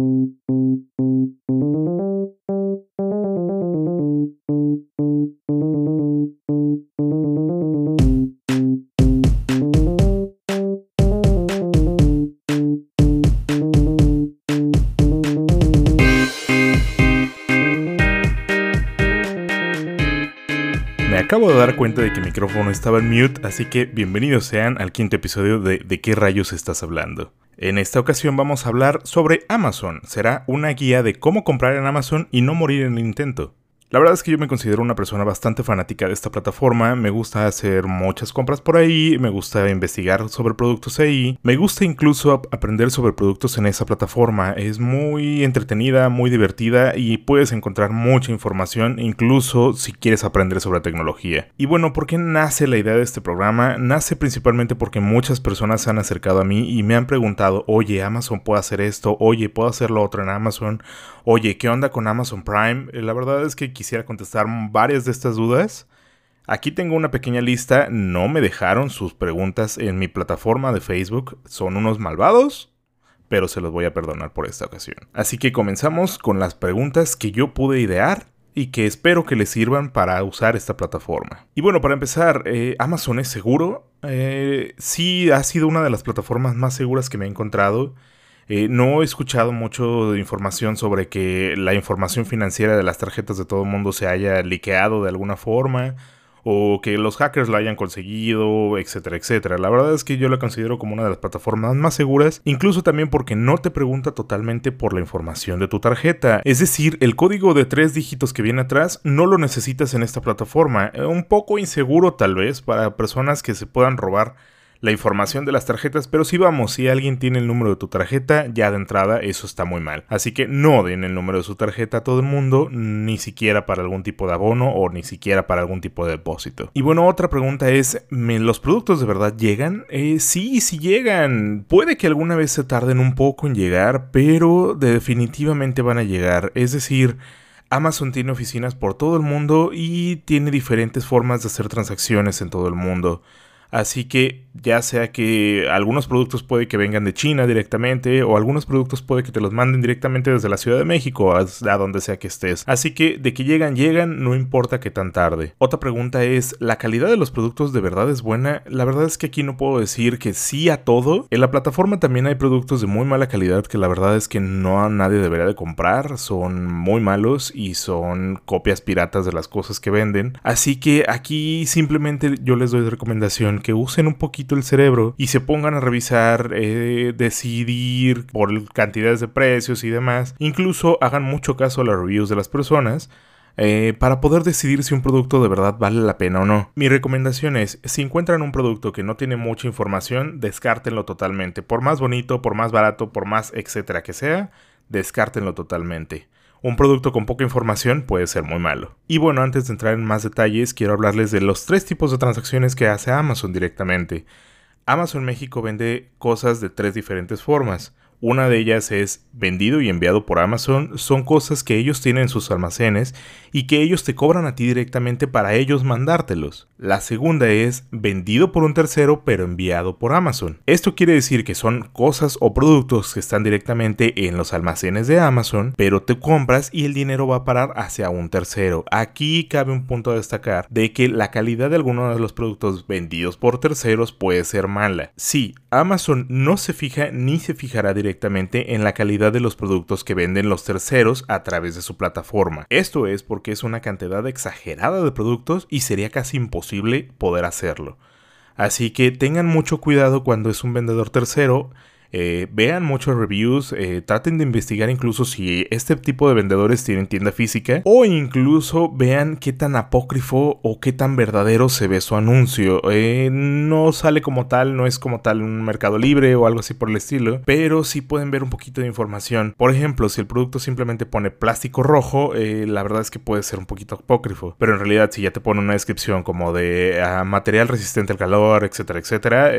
Thank you. Acabo de dar cuenta de que mi micrófono estaba en mute, así que bienvenidos sean al quinto episodio de ¿De qué rayos estás hablando? En esta ocasión vamos a hablar sobre Amazon. Será una guía de cómo comprar en Amazon y no morir en el intento. La verdad es que yo me considero una persona bastante fanática de esta plataforma, me gusta hacer muchas compras por ahí, me gusta investigar sobre productos ahí, me gusta incluso aprender sobre productos en esa plataforma, es muy entretenida, muy divertida y puedes encontrar mucha información incluso si quieres aprender sobre tecnología. Y bueno, ¿por qué nace la idea de este programa? Nace principalmente porque muchas personas se han acercado a mí y me han preguntado, oye, Amazon puede hacer esto, oye, puedo hacer lo otro en Amazon, oye, ¿qué onda con Amazon Prime? La verdad es que quisiera contestar varias de estas dudas. Aquí tengo una pequeña lista, no me dejaron sus preguntas en mi plataforma de Facebook, son unos malvados, pero se los voy a perdonar por esta ocasión. Así que comenzamos con las preguntas que yo pude idear y que espero que les sirvan para usar esta plataforma. Y bueno, para empezar, eh, Amazon es seguro. Eh, sí, ha sido una de las plataformas más seguras que me he encontrado. Eh, no he escuchado mucho de información sobre que la información financiera de las tarjetas de todo el mundo se haya liqueado de alguna forma o que los hackers la hayan conseguido, etcétera, etcétera. La verdad es que yo la considero como una de las plataformas más seguras, incluso también porque no te pregunta totalmente por la información de tu tarjeta. Es decir, el código de tres dígitos que viene atrás no lo necesitas en esta plataforma. Eh, un poco inseguro tal vez para personas que se puedan robar la información de las tarjetas, pero si vamos, si alguien tiene el número de tu tarjeta, ya de entrada eso está muy mal. Así que no den el número de su tarjeta a todo el mundo, ni siquiera para algún tipo de abono o ni siquiera para algún tipo de depósito. Y bueno, otra pregunta es, ¿los productos de verdad llegan? Eh, sí, sí llegan. Puede que alguna vez se tarden un poco en llegar, pero definitivamente van a llegar. Es decir, Amazon tiene oficinas por todo el mundo y tiene diferentes formas de hacer transacciones en todo el mundo. Así que ya sea que algunos productos puede que vengan de China directamente o algunos productos puede que te los manden directamente desde la Ciudad de México a, donde sea que estés. Así que de que llegan, llegan, no importa que tan tarde. Otra pregunta es, ¿la calidad de los productos de verdad es buena? La verdad es que aquí no puedo decir que sí a todo. En la plataforma también hay productos de muy mala calidad que la verdad es que no a nadie debería de comprar. Son muy malos y son copias piratas de las cosas que venden. Así que aquí simplemente yo les doy recomendación que usen un poquito el cerebro y se pongan a revisar, eh, decidir por cantidades de precios y demás. Incluso hagan mucho caso a las reviews de las personas. Eh, para poder decidir si un producto de verdad vale la pena o no. Mi recomendación es, si encuentran un producto que no tiene mucha información, descártenlo totalmente. Por más bonito, por más barato, por más etcétera que sea, descártenlo totalmente. Un producto con poca información puede ser muy malo. Y bueno, antes de entrar en más detalles, quiero hablarles de los tres tipos de transacciones que hace Amazon directamente. Amazon México vende cosas de tres diferentes formas. Una de ellas es vendido y enviado por Amazon. Son cosas que ellos tienen en sus almacenes y que ellos te cobran a ti directamente para ellos mandártelos. La segunda es vendido por un tercero pero enviado por Amazon. Esto quiere decir que son cosas o productos que están directamente en los almacenes de Amazon, pero te compras y el dinero va a parar hacia un tercero. Aquí cabe un punto a destacar de que la calidad de algunos de los productos vendidos por terceros puede ser mala. Sí, Amazon no se fija ni se fijará directamente directamente en la calidad de los productos que venden los terceros a través de su plataforma. Esto es porque es una cantidad exagerada de productos y sería casi imposible poder hacerlo. Así que tengan mucho cuidado cuando es un vendedor tercero eh, vean muchos reviews, eh, traten de investigar incluso si este tipo de vendedores tienen tienda física o incluso vean qué tan apócrifo o qué tan verdadero se ve su anuncio. Eh, no sale como tal, no es como tal un mercado libre o algo así por el estilo, pero sí pueden ver un poquito de información. Por ejemplo, si el producto simplemente pone plástico rojo, la verdad es que puede ser un poquito apócrifo, pero en realidad si ya te pone una descripción como de ah, material resistente al calor, etcétera, etcétera,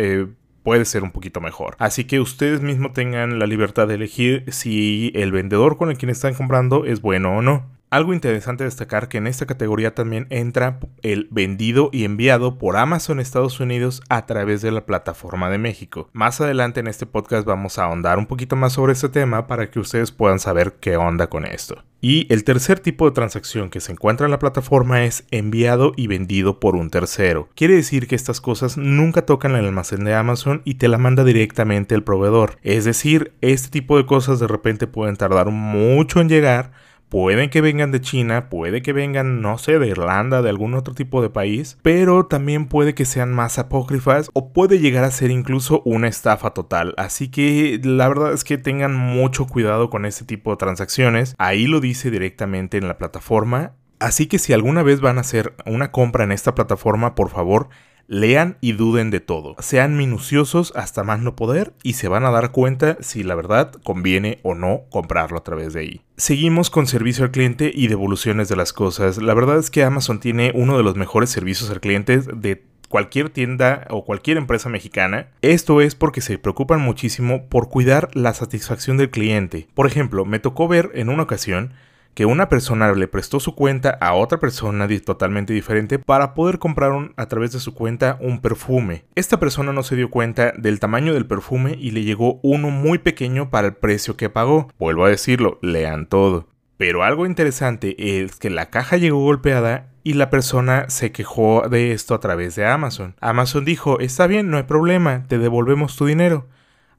puede ser un poquito mejor. Así que ustedes mismos tengan la libertad de elegir si el vendedor con el quien están comprando es bueno o no. Algo interesante destacar que en esta categoría también entra el vendido y enviado por Amazon Estados Unidos a través de la plataforma de México. Más adelante en este podcast vamos a ahondar un poquito más sobre este tema para que ustedes puedan saber qué onda con esto. Y el tercer tipo de transacción que se encuentra en la plataforma es enviado y vendido por un tercero. Quiere decir que estas cosas nunca tocan el almacén de Amazon y te la manda directamente el proveedor. Es decir, este tipo de cosas de repente pueden tardar mucho en llegar Pueden que vengan de China, puede que vengan, no sé, de Irlanda, de algún otro tipo de país, pero también puede que sean más apócrifas o puede llegar a ser incluso una estafa total. Así que la verdad es que tengan mucho cuidado con este tipo de transacciones. Ahí lo dice directamente en la plataforma. Así que si alguna vez van a hacer una compra en esta plataforma, por favor, Lean y duden de todo. Sean minuciosos hasta más no poder y se van a dar cuenta si la verdad conviene o no comprarlo a través de ahí. Seguimos con servicio al cliente y devoluciones de las cosas. La verdad es que Amazon tiene uno de los mejores servicios al cliente de cualquier tienda o cualquier empresa mexicana. Esto es porque se preocupan muchísimo por cuidar la satisfacción del cliente. Por ejemplo, me tocó ver en una ocasión que una persona le prestó su cuenta a otra persona totalmente diferente para poder comprar a través de su cuenta un perfume. Esta persona no se dio cuenta del tamaño del perfume y le llegó uno muy pequeño para el precio que pagó. Vuelvo a decirlo, lean todo. Pero algo interesante es que la caja llegó golpeada y la persona se quejó de esto a través de Amazon. Amazon dijo, está bien, no hay problema, te devolvemos tu dinero.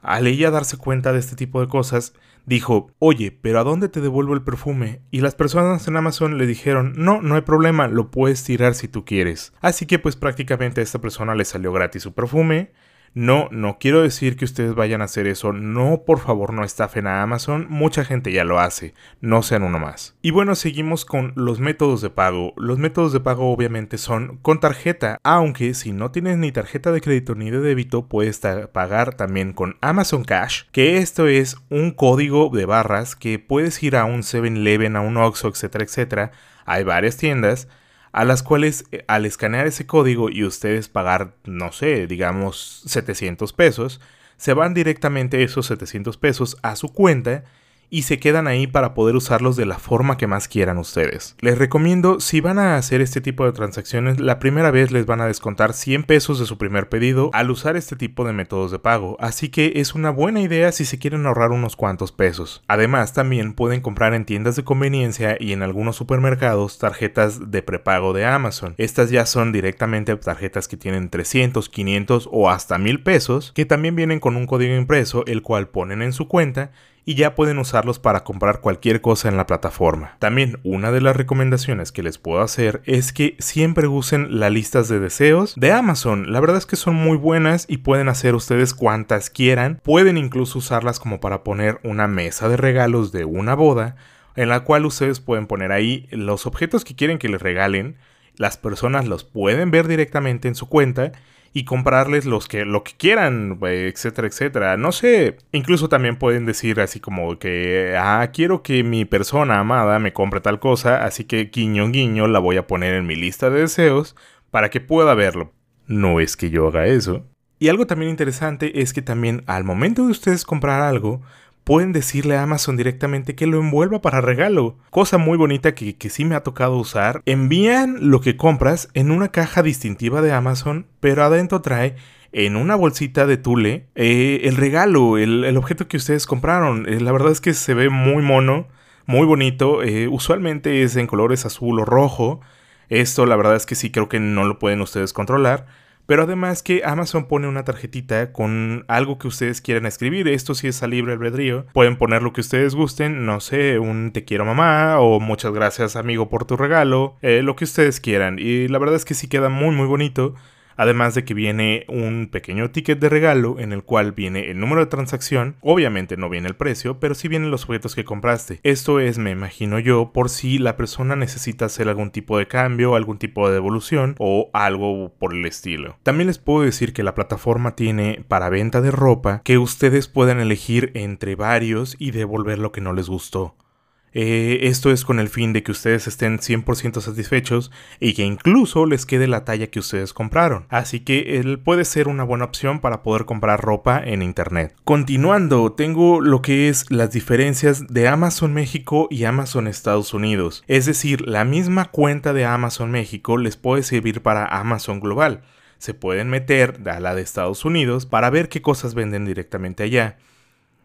Al ella darse cuenta de este tipo de cosas, dijo, oye, pero ¿a dónde te devuelvo el perfume? Y las personas en Amazon le dijeron, no, no hay problema, lo puedes tirar si tú quieres. Así que pues prácticamente a esta persona le salió gratis su perfume no, no quiero decir que ustedes vayan a hacer eso. No, por favor, no estafen a Amazon. Mucha gente ya lo hace. No sean uno más. Y bueno, seguimos con los métodos de pago. Los métodos de pago obviamente son con tarjeta, aunque si no tienes ni tarjeta de crédito ni de débito, puedes pagar también con Amazon Cash, que esto es un código de barras que puedes ir a un 7-Eleven, a un Oxxo, etcétera, etcétera. Hay varias tiendas a las cuales eh, al escanear ese código y ustedes pagar, no sé, digamos 700 pesos, se van directamente esos 700 pesos a su cuenta y se quedan ahí para poder usarlos de la forma que más quieran ustedes. Les recomiendo, si van a hacer este tipo de transacciones, la primera vez les van a descontar 100 pesos de su primer pedido al usar este tipo de métodos de pago, así que es una buena idea si se quieren ahorrar unos cuantos pesos. Además, también pueden comprar en tiendas de conveniencia y en algunos supermercados tarjetas de prepago de Amazon. Estas ya son directamente tarjetas que tienen 300, 500 o hasta 1000 pesos, que también vienen con un código impreso, el cual ponen en su cuenta y ya pueden usarlos para comprar cualquier cosa en la plataforma. También una de las recomendaciones que les puedo hacer es que siempre usen las listas de deseos de Amazon. La verdad es que son muy buenas y pueden hacer ustedes cuantas quieran. Pueden incluso usarlas como para poner una mesa de regalos de una boda en la cual ustedes pueden poner ahí los objetos que quieren que les regalen. Las personas los pueden ver directamente en su cuenta y comprarles los que, lo que quieran, etcétera, etcétera. No sé, incluso también pueden decir así como que, ah, quiero que mi persona amada me compre tal cosa, así que guiño, guiño, la voy a poner en mi lista de deseos para que pueda verlo. No es que yo haga eso. Y algo también interesante es que también al momento de ustedes comprar algo, pueden decirle a Amazon directamente que lo envuelva para regalo. Cosa muy bonita que, sí me ha tocado usar. Envían lo que compras en una caja distintiva de Amazon, pero adentro trae en una bolsita de tule eh, el regalo, el, objeto que ustedes compraron. Eh, la verdad es que se ve muy mono, muy bonito. Eh, usualmente es en colores azul o rojo. Esto la verdad es que sí creo que no lo pueden ustedes controlar. Pero además que Amazon pone una tarjetita con algo que ustedes quieran escribir. Esto sí es a libre albedrío. Pueden poner lo que ustedes gusten. No sé, un te quiero mamá o muchas gracias amigo por tu regalo. Eh, lo que ustedes quieran. Y la verdad es que sí queda muy muy bonito. Además de que viene un pequeño ticket de regalo en el cual viene el número de transacción, obviamente no viene el precio, pero sí vienen los objetos que compraste. Esto es, me imagino yo, por si la persona necesita hacer algún tipo de cambio, algún tipo de devolución o algo por el estilo. También les puedo decir que la plataforma tiene para venta de ropa que ustedes pueden elegir entre varios y devolver lo que no les gustó. Eh, esto es con el fin de que ustedes estén 100% satisfechos y que incluso les quede la talla que ustedes compraron. Así que él puede ser una buena opción para poder comprar ropa en internet. Continuando, tengo lo que es las diferencias de Amazon México y Amazon Estados Unidos. Es decir, la misma cuenta de Amazon México les puede servir para Amazon Global. Se pueden meter a la de Estados Unidos para ver qué cosas venden directamente allá.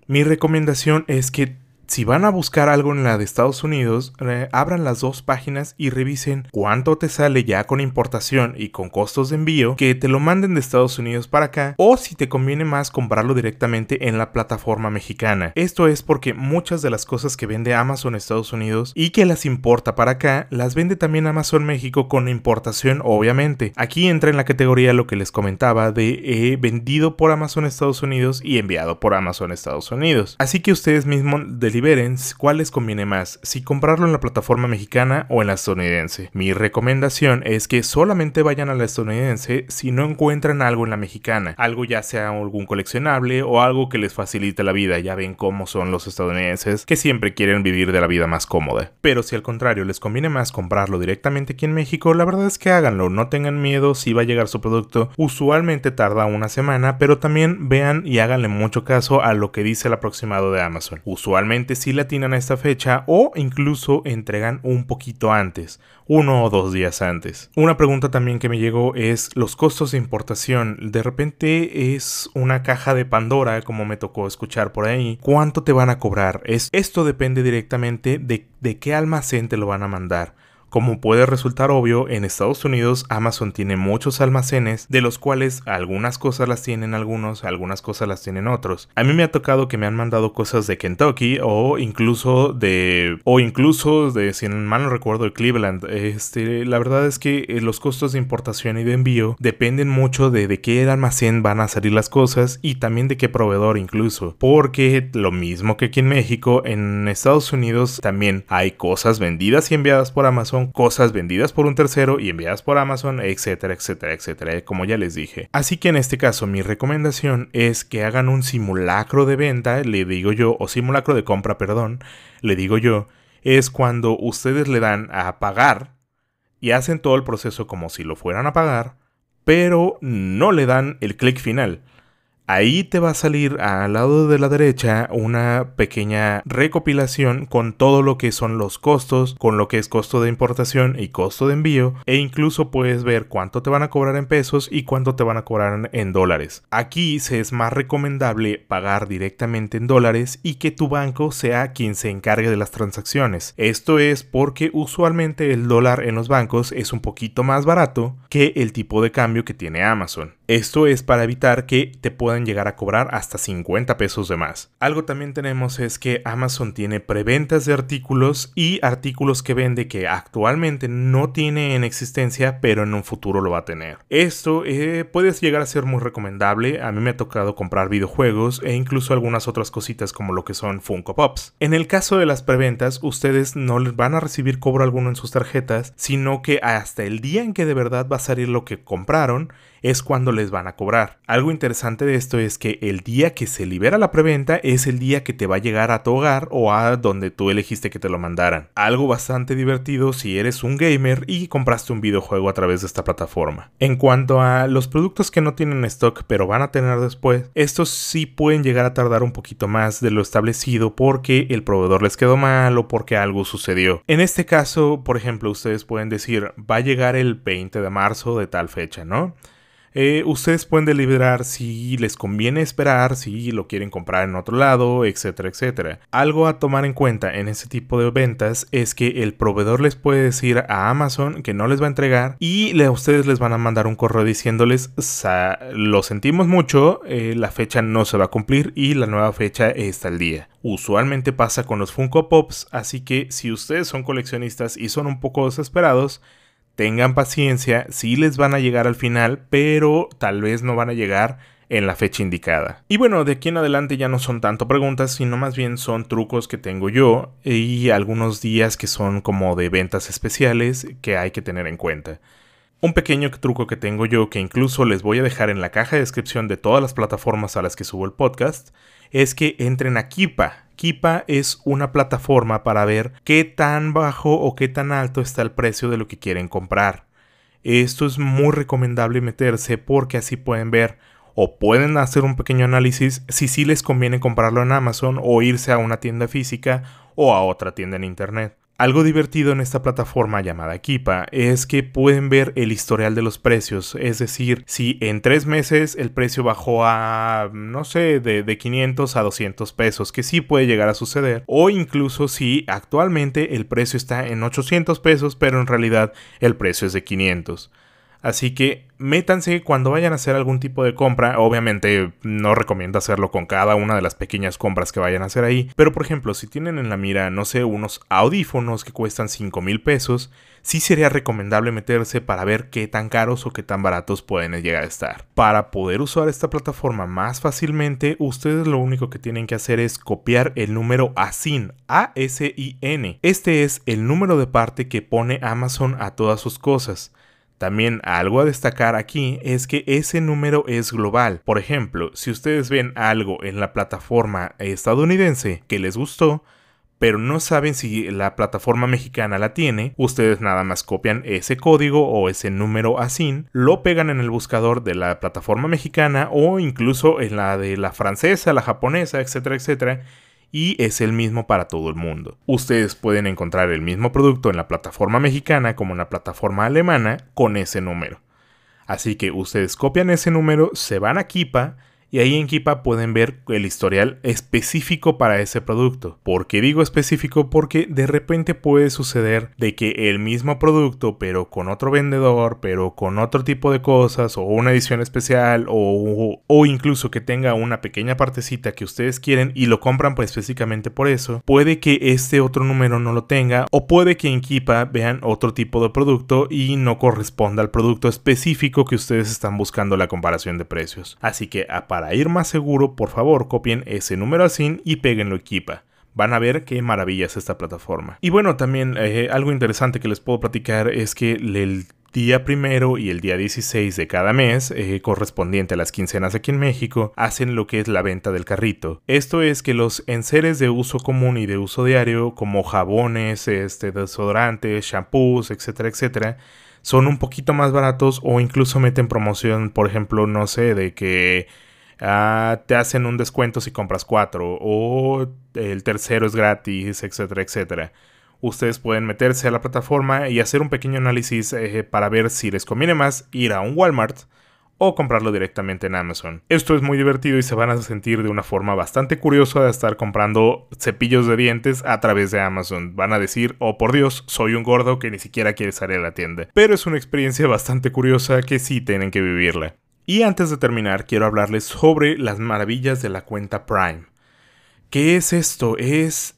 Mi recomendación es que si van a buscar algo en la de Estados Unidos, abran las dos páginas y revisen cuánto te sale ya con importación y con costos de envío, que te lo manden de Estados Unidos para acá, o si te conviene más comprarlo directamente en la plataforma mexicana. Esto es porque muchas de las cosas que vende Amazon Estados Unidos y que las importa para acá, las vende también Amazon México con importación, obviamente. Aquí entra en la categoría lo que les comentaba de eh, vendido por Amazon Estados Unidos y enviado por Amazon Estados Unidos. Así que ustedes mismos deliberen cuál les conviene más, si comprarlo en la plataforma mexicana o en la estadounidense. Mi recomendación es que solamente vayan a la estadounidense si no encuentran algo en la mexicana, algo ya sea algún coleccionable o algo que les facilite la vida, ya ven cómo son los estadounidenses que siempre quieren vivir de la vida más cómoda. Pero si al contrario les conviene más comprarlo directamente aquí en México, la verdad es que háganlo, no tengan miedo si va a llegar su producto, usualmente tarda una semana, pero también vean y háganle mucho caso a lo que dice el aproximado de Amazon. Usualmente si la tienen a esta fecha o incluso entregan un poquito antes, uno o dos días antes. Una pregunta también que me llegó es los costos de importación. De repente es una caja de Pandora, como me tocó escuchar por ahí. ¿Cuánto te van a cobrar? Es, esto depende directamente de, de qué almacén te lo van a mandar. Como puede resultar obvio, en Estados Unidos Amazon tiene muchos almacenes, de los cuales algunas cosas las tienen algunos, algunas cosas las tienen otros. A mí me ha tocado que me han mandado cosas de Kentucky o incluso de o incluso de si mal no recuerdo Cleveland. Este, la verdad es que eh, los costos de importación y de envío dependen mucho de de qué almacén van a salir las cosas y también de qué proveedor incluso, porque lo mismo que aquí en México, en Estados Unidos también hay cosas vendidas y enviadas por Amazon cosas vendidas por un tercero y enviadas por Amazon, etcétera, etcétera, etcétera, como ya les dije. Así que en este caso mi recomendación es que hagan un simulacro de venta, le digo yo, o simulacro de compra, perdón, le digo yo, es cuando ustedes le dan a pagar y hacen todo el proceso como si lo fueran a pagar, pero no le dan el clic final. Ahí te va a salir al lado de la derecha una pequeña recopilación con todo lo que son los costos, con lo que es costo de importación y costo de envío, e incluso puedes ver cuánto te van a cobrar en pesos y cuánto te van a cobrar en dólares. Aquí se es más recomendable pagar directamente en dólares y que tu banco sea quien se encargue de las transacciones. Esto es porque usualmente el dólar en los bancos es un poquito más barato que el tipo de cambio que tiene Amazon. Esto es para evitar que te puedan llegar a cobrar hasta 50 pesos de más. Algo también tenemos es que Amazon tiene preventas de artículos y artículos que vende que actualmente no tiene en existencia pero en un futuro lo va a tener. Esto eh, puede llegar a ser muy recomendable. A mí me ha tocado comprar videojuegos e incluso algunas otras cositas como lo que son Funko Pops. En el caso de las preventas, ustedes no les van a recibir cobro alguno en sus tarjetas, sino que hasta el día en que de verdad va a salir lo que compraron, es cuando les van a cobrar. Algo interesante de esto es que el día que se libera la preventa es el día que te va a llegar a tu hogar o a donde tú elegiste que te lo mandaran. Algo bastante divertido si eres un gamer y compraste un videojuego a través de esta plataforma. En cuanto a los productos que no tienen stock pero van a tener después, estos sí pueden llegar a tardar un poquito más de lo establecido porque el proveedor les quedó mal o porque algo sucedió. En este caso, por ejemplo, ustedes pueden decir va a llegar el 20 de marzo de tal fecha, ¿no? Eh, ustedes pueden deliberar si les conviene esperar, si lo quieren comprar en otro lado, etcétera, etcétera. Algo a tomar en cuenta en este tipo de ventas es que el proveedor les puede decir a Amazon que no les va a entregar y a ustedes les van a mandar un correo diciéndoles lo sentimos mucho, eh, la fecha no se va a cumplir y la nueva fecha está el día. Usualmente pasa con los Funko Pops, así que si ustedes son coleccionistas y son un poco desesperados, tengan paciencia, sí les van a llegar al final, pero tal vez no van a llegar en la fecha indicada. Y bueno, de aquí en adelante ya no son tanto preguntas, sino más bien son trucos que tengo yo y algunos días que son como de ventas especiales que hay que tener en cuenta. Un pequeño truco que tengo yo, que incluso les voy a dejar en la caja de descripción de todas las plataformas a las que subo el podcast, es que entren a Kipa. Kipa es una plataforma para ver qué tan bajo o qué tan alto está el precio de lo que quieren comprar. Esto es muy recomendable meterse porque así pueden ver o pueden hacer un pequeño análisis si sí les conviene comprarlo en Amazon o irse a una tienda física o a otra tienda en internet. Algo divertido en esta plataforma llamada Kipa es que pueden ver el historial de los precios, es decir, si en tres meses el precio bajó a, no sé, de, de 500 a 200 pesos, que sí puede llegar a suceder, o incluso si actualmente el precio está en 800 pesos, pero en realidad el precio es de 500. Así que métanse cuando vayan a hacer algún tipo de compra. Obviamente no recomiendo hacerlo con cada una de las pequeñas compras que vayan a hacer ahí. Pero por ejemplo, si tienen en la mira, no sé, unos audífonos que cuestan 5 mil pesos, sí sería recomendable meterse para ver qué tan caros o qué tan baratos pueden llegar a estar. Para poder usar esta plataforma más fácilmente, ustedes lo único que tienen que hacer es copiar el número ASIN, A-S-I-N. Este es el número de parte que pone Amazon a todas sus cosas. También algo a destacar aquí es que ese número es global. Por ejemplo, si ustedes ven algo en la plataforma estadounidense que les gustó, pero no saben si la plataforma mexicana la tiene, ustedes nada más copian ese código o ese número ASIN, lo pegan en el buscador de la plataforma mexicana o incluso en la de la francesa, la japonesa, etcétera, etcétera, y es el mismo para todo el mundo. Ustedes pueden encontrar el mismo producto en la plataforma mexicana como en la plataforma alemana con ese número. Así que ustedes copian ese número, se van a Kipa y ahí en Kipa pueden ver el historial específico para ese producto. ¿Por qué digo específico? Porque de repente puede suceder de que el mismo producto, pero con otro vendedor, pero con otro tipo de cosas, o una edición especial, o, o incluso que tenga una pequeña partecita que ustedes quieren y lo compran pues específicamente por eso, puede que este otro número no lo tenga, o puede que en Kipa vean otro tipo de producto y no corresponda al producto específico que ustedes están buscando la comparación de precios. Así que aparte para ir más seguro, por favor, copien ese número así y péguenlo equipa van a ver qué maravilla es esta plataforma. Y bueno, también eh, algo interesante que les puedo platicar es que el día primero y el día 16 de cada mes, eh, correspondiente a las quincenas aquí en México, hacen lo que es la venta del carrito. Esto es que los enseres de uso común y de uso diario, como jabones, este, desodorantes, shampoos, etcétera, etcétera, son un poquito más baratos o incluso meten promoción, por ejemplo, no sé, de que Ah, te hacen un descuento si compras cuatro o el tercero es gratis, etcétera, etcétera. Ustedes pueden meterse a la plataforma y hacer un pequeño análisis eh, para ver si les conviene más ir a un Walmart o comprarlo directamente en Amazon. Esto es muy divertido y se van a sentir de una forma bastante curiosa de estar comprando cepillos de dientes a través de Amazon. Van a decir, oh por Dios, soy un gordo que ni siquiera quiere salir a la tienda. Pero es una experiencia bastante curiosa que sí tienen que vivirla. Y antes de terminar, quiero hablarles sobre las maravillas de la cuenta Prime. ¿Qué es esto? Es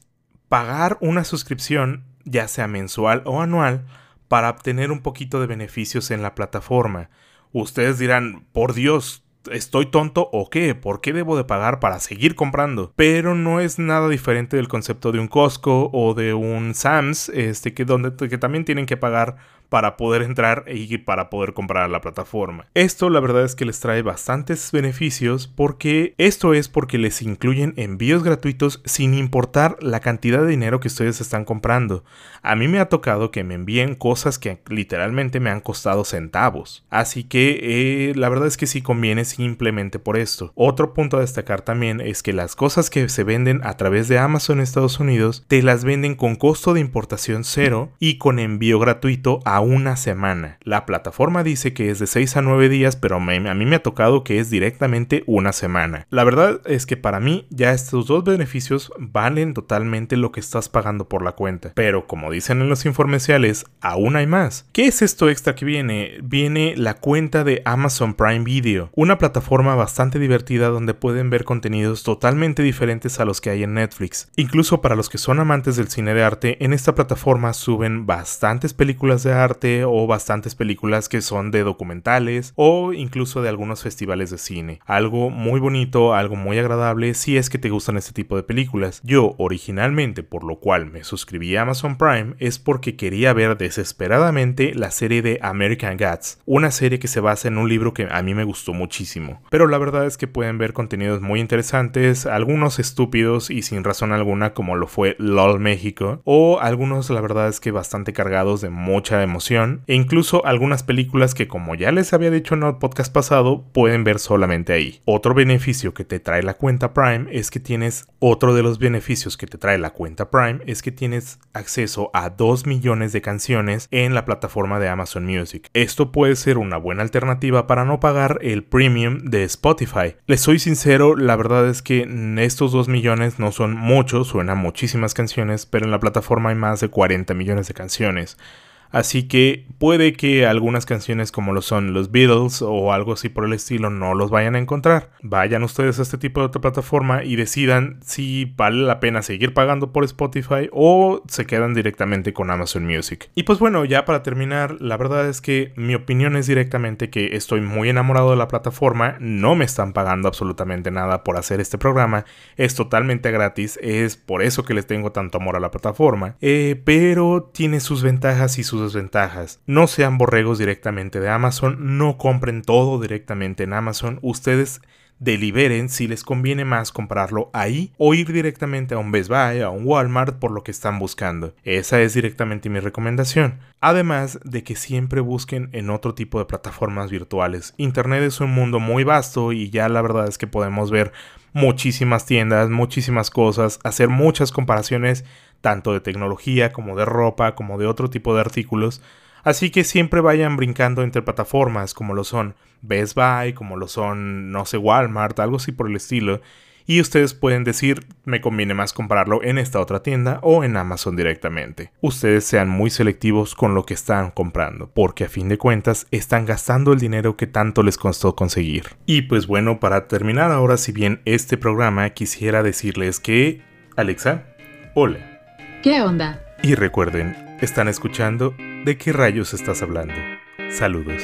pagar una suscripción, ya sea mensual o anual, para obtener un poquito de beneficios en la plataforma. Ustedes dirán, por Dios, ¿Estoy tonto o qué? ¿Por qué debo de pagar para seguir comprando? Pero no es nada diferente del concepto de un Costco o de un Sam's, este, que, donde, que también tienen que pagar para poder entrar y para poder comprar la plataforma. Esto la verdad es que les trae bastantes beneficios porque esto es porque les incluyen envíos gratuitos sin importar la cantidad de dinero que ustedes están comprando. A mí me ha tocado que me envíen cosas que literalmente me han costado centavos. Así que eh, la verdad es que sí conviene simplemente por esto. Otro punto a destacar también es que las cosas que se venden a través de Amazon Estados Unidos te las venden con costo de importación cero y con envío gratuito a una semana. La plataforma dice que es de 6 a 9 días, pero a mí me ha tocado que es directamente una semana. La verdad es que para mí ya estos dos beneficios valen totalmente lo que estás pagando por la cuenta. Pero como dicen en los informeciales, aún hay más. ¿Qué es esto extra que viene? Viene la cuenta de Amazon Prime Video, una plataforma bastante divertida donde pueden ver contenidos totalmente diferentes a los que hay en Netflix. Incluso para los que son amantes del cine de arte, en esta plataforma suben bastantes películas de arte o bastantes películas que son de documentales o incluso de algunos festivales de cine. Algo muy bonito, algo muy agradable si es que te gustan este tipo de películas. Yo originalmente, por lo cual me suscribí a Amazon Prime, es porque quería ver desesperadamente la serie de American Gods, una serie que se basa en un libro que a mí me gustó muchísimo. Pero la verdad es que pueden ver contenidos muy interesantes, algunos estúpidos y sin razón alguna como lo fue LOL México, o algunos la verdad es que bastante cargados de mucha emoción, e incluso algunas películas que como ya les había dicho en el podcast pasado, pueden ver solamente ahí. Otro beneficio que te trae la cuenta Prime es que tienes, otro de los beneficios que te trae la cuenta Prime es que tienes acceso a 2 millones de canciones en la plataforma de Amazon Music. Esto puede ser una buena alternativa para no pagar el premium de Spotify. Les soy sincero, la verdad es que estos 2 millones no son muchos, suenan muchísimas canciones, pero en la plataforma hay más de 40 millones de canciones. Así que puede que algunas canciones como lo son los Beatles o algo así por el estilo no los vayan a encontrar. Vayan ustedes a este tipo de otra plataforma y decidan si vale la pena seguir pagando por Spotify o se quedan directamente con Amazon Music. Y pues bueno, ya para terminar, la verdad es que mi opinión es directamente que estoy muy enamorado de la plataforma, no me están pagando absolutamente nada por hacer este programa, es totalmente gratis, es por eso que les tengo tanto amor a la plataforma, eh, pero tiene sus ventajas y desventajas. No sean borregos directamente de Amazon, no compren todo directamente en Amazon, ustedes deliberen si les conviene más comprarlo ahí o ir directamente a un Best Buy, a un Walmart por lo que están buscando. Esa es directamente mi recomendación. Además de que siempre busquen en otro tipo de plataformas virtuales. Internet es un mundo muy vasto y ya la verdad es que podemos ver muchísimas tiendas, muchísimas cosas, hacer muchas comparaciones tanto de tecnología como de ropa, como de otro tipo de artículos, así que siempre vayan brincando entre plataformas como lo son Best Buy, como lo son, no sé, Walmart, algo así por el estilo, y ustedes pueden decir, me conviene más comprarlo en esta otra tienda o en Amazon directamente. Ustedes sean muy selectivos con lo que están comprando, porque a fin de cuentas están gastando el dinero que tanto les costó conseguir. Y pues bueno, para terminar ahora si bien este programa, quisiera decirles que... Alexa, hola. ¿Qué onda? Y recuerden, están escuchando ¿De qué rayos estás hablando? Saludos.